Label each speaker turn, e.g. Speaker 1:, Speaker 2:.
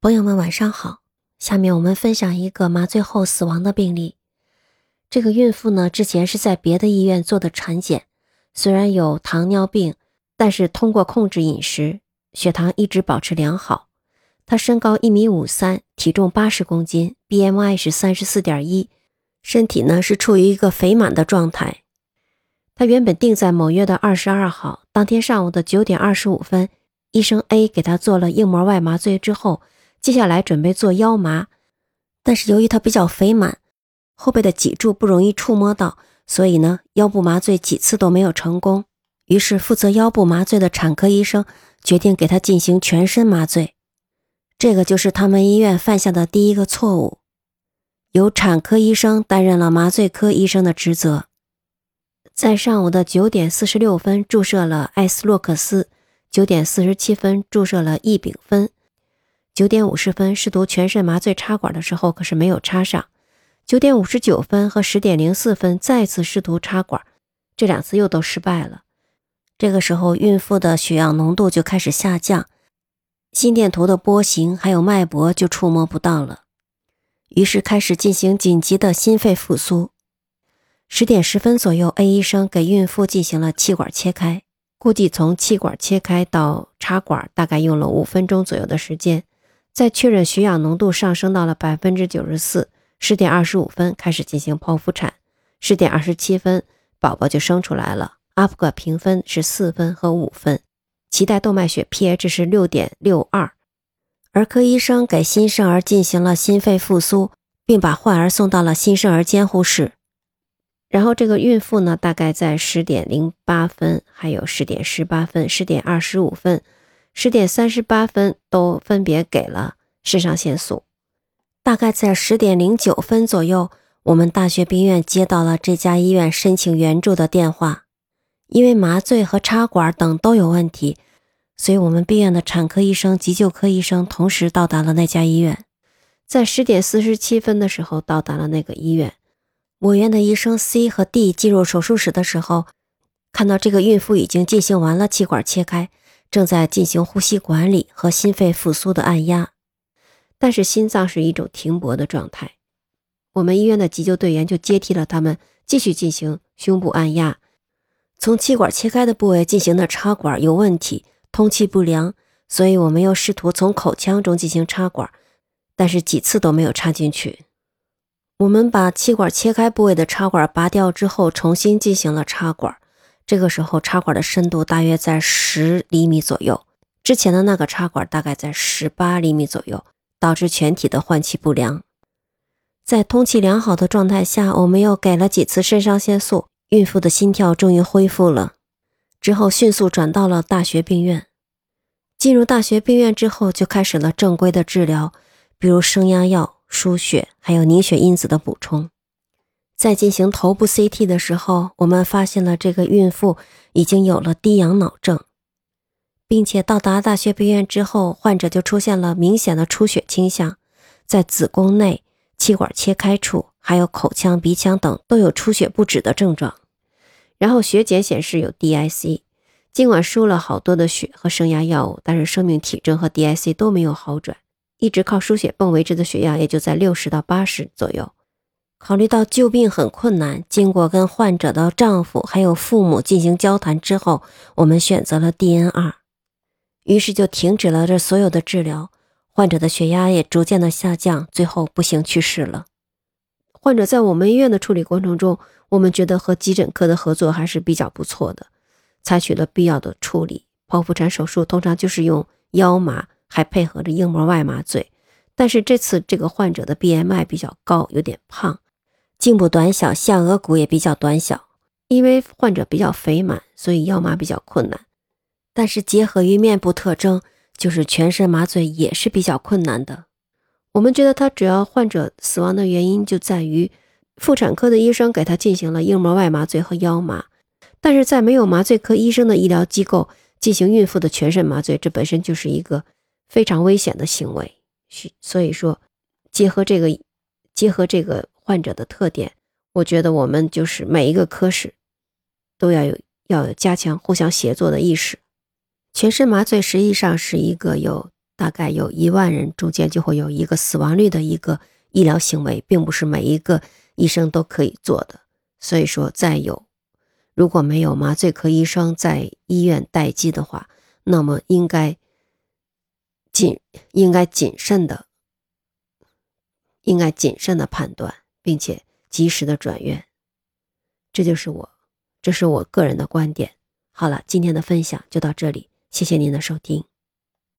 Speaker 1: 朋友们晚上好，下面我们分享一个麻醉后死亡的病例。这个孕妇呢，之前是在别的医院做的产检，虽然有糖尿病，但是通过控制饮食，血糖一直保持良好。她身高一米五三，体重八十公斤，BMI 是三十四点一，身体呢是处于一个肥满的状态。她原本定在某月的二十二号，当天上午的九点二十五分，医生 A 给她做了硬膜外麻醉之后。接下来准备做腰麻，但是由于它比较肥满，后背的脊柱不容易触摸到，所以呢，腰部麻醉几次都没有成功。于是负责腰部麻醉的产科医生决定给他进行全身麻醉。这个就是他们医院犯下的第一个错误，由产科医生担任了麻醉科医生的职责，在上午的九点四十六分注射了艾斯洛克斯，九点四十七分注射了异丙酚。九点五十分试图全身麻醉插管的时候，可是没有插上。九点五十九分和十点零四分再次试图插管，这两次又都失败了。这个时候，孕妇的血氧浓度就开始下降，心电图的波形还有脉搏就触摸不到了。于是开始进行紧急的心肺复苏。十点十分左右，A 医生给孕妇进行了气管切开，估计从气管切开到插管大概用了五分钟左右的时间。在确认血氧浓度上升到了百分之九十四，十点二十五分开始进行剖腹产，十点二十七分宝宝就生出来了。阿普克评分是四分和五分，脐带动脉血 pH 是六点六二。儿科医生给新生儿进行了心肺复苏，并把患儿送到了新生儿监护室。然后这个孕妇呢，大概在十点零八分、还有十点十八分、十点二十五分。十点三十八分都分别给了肾上腺素，大概在十点零九分左右，我们大学病院接到了这家医院申请援助的电话，因为麻醉和插管等都有问题，所以我们病院的产科医生、急救科医生同时到达了那家医院，在十点四十七分的时候到达了那个医院。我院的医生 C 和 D 进入手术室的时候，看到这个孕妇已经进行完了气管切开。正在进行呼吸管理和心肺复苏的按压，但是心脏是一种停泊的状态。我们医院的急救队员就接替了他们，继续进行胸部按压。从气管切开的部位进行的插管有问题，通气不良，所以我们又试图从口腔中进行插管，但是几次都没有插进去。我们把气管切开部位的插管拔掉之后，重新进行了插管。这个时候插管的深度大约在十厘米左右，之前的那个插管大概在十八厘米左右，导致全体的换气不良。在通气良好的状态下，我们又给了几次肾上腺素，孕妇的心跳终于恢复了。之后迅速转到了大学病院。进入大学病院之后，就开始了正规的治疗，比如升压药、输血，还有凝血因子的补充。在进行头部 CT 的时候，我们发现了这个孕妇已经有了低氧脑症，并且到达大学病院之后，患者就出现了明显的出血倾向，在子宫内、气管切开处，还有口腔、鼻腔等都有出血不止的症状。然后血检显示有 DIC，尽管输了好多的血和升压药物，但是生命体征和 DIC 都没有好转，一直靠输血泵维持的血压也就在六十到八十左右。考虑到救病很困难，经过跟患者的丈夫还有父母进行交谈之后，我们选择了 DNR，于是就停止了这所有的治疗。患者的血压也逐渐的下降，最后不幸去世了。患者在我们医院的处理过程中，我们觉得和急诊科的合作还是比较不错的，采取了必要的处理。剖腹产手术通常就是用腰麻，还配合着硬膜外麻醉，但是这次这个患者的 BMI 比较高，有点胖。颈部短小，下颌骨也比较短小，因为患者比较肥满，所以腰麻比较困难。但是结合于面部特征，就是全身麻醉也是比较困难的。我们觉得他主要患者死亡的原因就在于妇产科的医生给他进行了硬膜外麻醉和腰麻，但是在没有麻醉科医生的医疗机构进行孕妇的全身麻醉，这本身就是一个非常危险的行为。所以说，结合这个，结合这个。患者的特点，我觉得我们就是每一个科室都要有要有加强互相协作的意识。全身麻醉实际上是一个有大概有一万人中间就会有一个死亡率的一个医疗行为，并不是每一个医生都可以做的。所以说，再有如果没有麻醉科医生在医院待机的话，那么应该谨应该谨慎的，应该谨慎的判断，并且及时的转院。这就是我，这是我个人的观点。好了，今天的分享就到这里，谢谢您的收听。